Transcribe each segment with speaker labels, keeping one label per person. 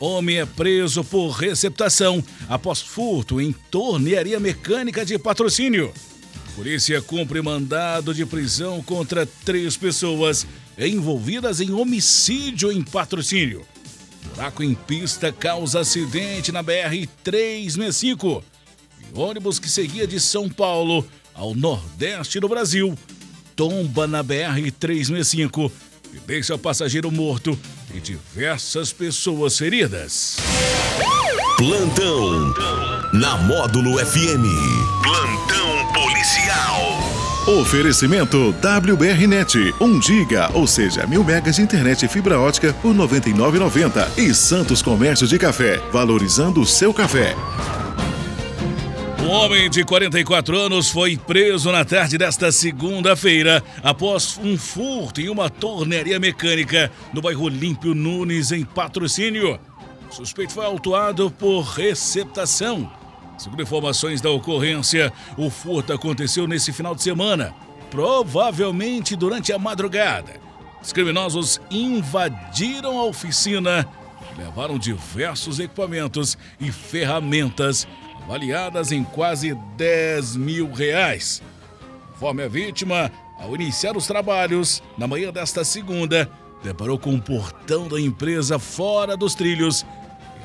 Speaker 1: Homem é preso por receptação após furto em tornearia mecânica de patrocínio. Polícia cumpre mandado de prisão contra três pessoas envolvidas em homicídio em patrocínio. Buraco em pista causa acidente na BR-365. E ônibus que seguia de São Paulo ao nordeste do Brasil tomba na BR-365 e deixa passageiro morto e diversas pessoas feridas.
Speaker 2: Plantão na Módulo FM. Plantão policial.
Speaker 3: Oferecimento WBRnet, 1 giga, ou seja, mil megas de internet e fibra ótica por R$ 99,90. E Santos Comércio de Café, valorizando o seu café.
Speaker 1: Um homem de 44 anos foi preso na tarde desta segunda-feira após um furto em uma tornearia mecânica no bairro Olímpio Nunes, em patrocínio. O suspeito foi autuado por receptação. Segundo informações da ocorrência, o furto aconteceu nesse final de semana, provavelmente durante a madrugada. Os criminosos invadiram a oficina, levaram diversos equipamentos e ferramentas avaliadas em quase 10 mil reais. Conforme a vítima, ao iniciar os trabalhos, na manhã desta segunda, deparou com um portão da empresa fora dos trilhos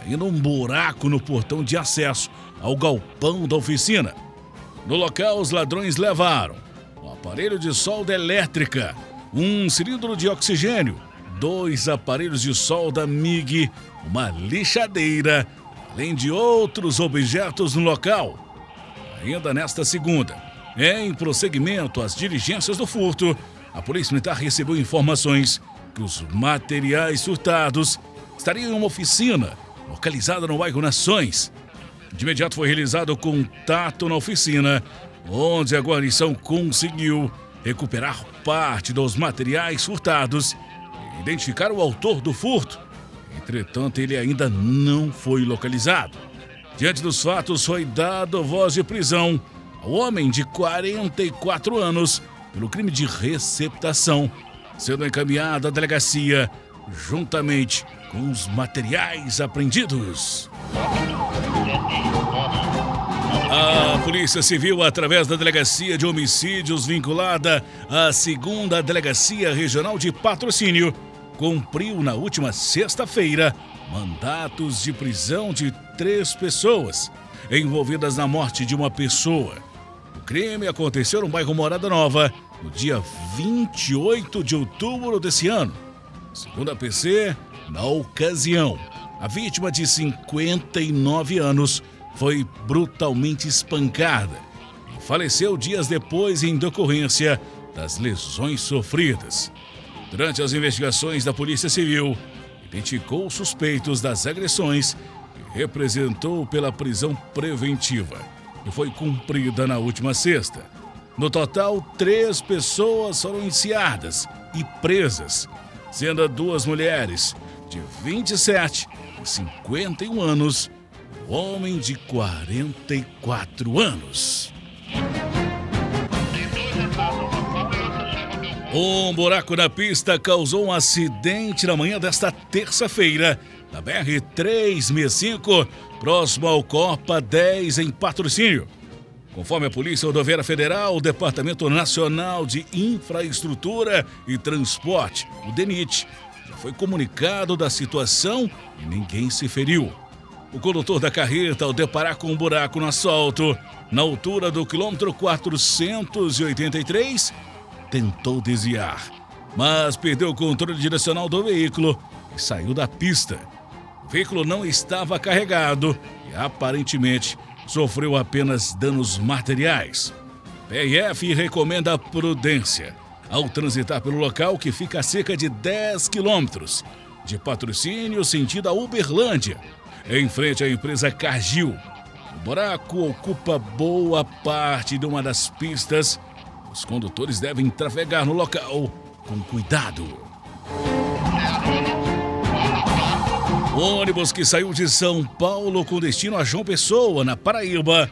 Speaker 1: e ainda um buraco no portão de acesso ao galpão da oficina. No local, os ladrões levaram um aparelho de solda elétrica, um cilindro de oxigênio, dois aparelhos de solda MIG, uma lixadeira, além de outros objetos no local. Ainda nesta segunda, em prosseguimento às diligências do furto, a Polícia Militar recebeu informações que os materiais furtados estariam em uma oficina localizada no bairro Nações. De imediato foi realizado contato na oficina, onde a guarnição conseguiu recuperar parte dos materiais furtados e identificar o autor do furto. Entretanto, ele ainda não foi localizado. Diante dos fatos, foi dado voz de prisão ao homem de 44 anos pelo crime de receptação, sendo encaminhado à delegacia juntamente com os materiais apreendidos. A Polícia Civil, através da Delegacia de Homicídios vinculada à segunda Delegacia Regional de Patrocínio, cumpriu na última sexta-feira mandatos de prisão de três pessoas envolvidas na morte de uma pessoa. O crime aconteceu no bairro Morada Nova no dia 28 de outubro desse ano. Segundo a PC, na ocasião, a vítima de 59 anos foi brutalmente espancada e faleceu dias depois em decorrência das lesões sofridas. Durante as investigações da Polícia Civil, identificou os suspeitos das agressões e representou pela prisão preventiva, que foi cumprida na última sexta. No total, três pessoas foram iniciadas e presas, sendo duas mulheres de 27 e 51 anos, o homem de 44 anos. Um buraco na pista causou um acidente na manhã desta terça-feira, na BR-365, próximo ao Copa 10, em patrocínio. Conforme a Polícia Rodoviária Federal, o Departamento Nacional de Infraestrutura e Transporte, o DENIT, já foi comunicado da situação e ninguém se feriu. O condutor da carreta, ao deparar com um buraco no asfalto, na altura do quilômetro 483, tentou desviar, mas perdeu o controle direcional do veículo e saiu da pista. O veículo não estava carregado e aparentemente sofreu apenas danos materiais. PRF recomenda prudência ao transitar pelo local que fica a cerca de 10 quilômetros de patrocínio sentido a Uberlândia, em frente à empresa Cargill. O buraco ocupa boa parte de uma das pistas. Os condutores devem trafegar no local com cuidado. O ônibus que saiu de São Paulo com destino a João Pessoa, na Paraíba,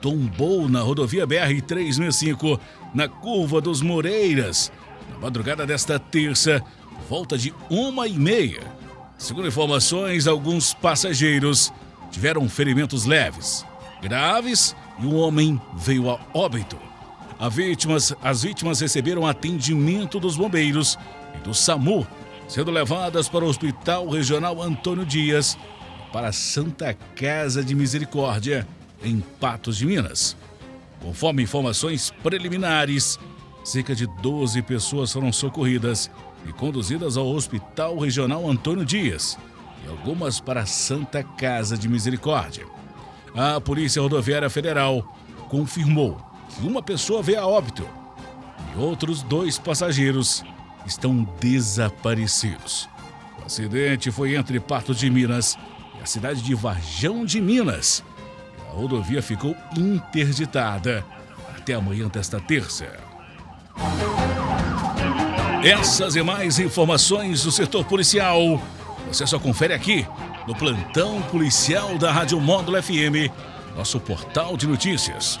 Speaker 1: tombou na rodovia BR-365, na curva dos Moreiras, na madrugada desta terça, volta de uma e meia. Segundo informações, alguns passageiros tiveram ferimentos leves, graves e um homem veio a óbito. Vítimas, as vítimas receberam atendimento dos bombeiros e do SAMU sendo levadas para o Hospital Regional Antônio Dias para a Santa Casa de Misericórdia, em Patos de Minas. Conforme informações preliminares, cerca de 12 pessoas foram socorridas e conduzidas ao Hospital Regional Antônio Dias e algumas para a Santa Casa de Misericórdia. A Polícia Rodoviária Federal confirmou uma pessoa veio a óbito e outros dois passageiros estão desaparecidos. O acidente foi entre Patos de Minas e a cidade de Varjão de Minas. A rodovia ficou interditada até amanhã desta terça. Essas e mais informações do setor policial você só confere aqui no plantão policial da Rádio Módulo FM, nosso portal de notícias,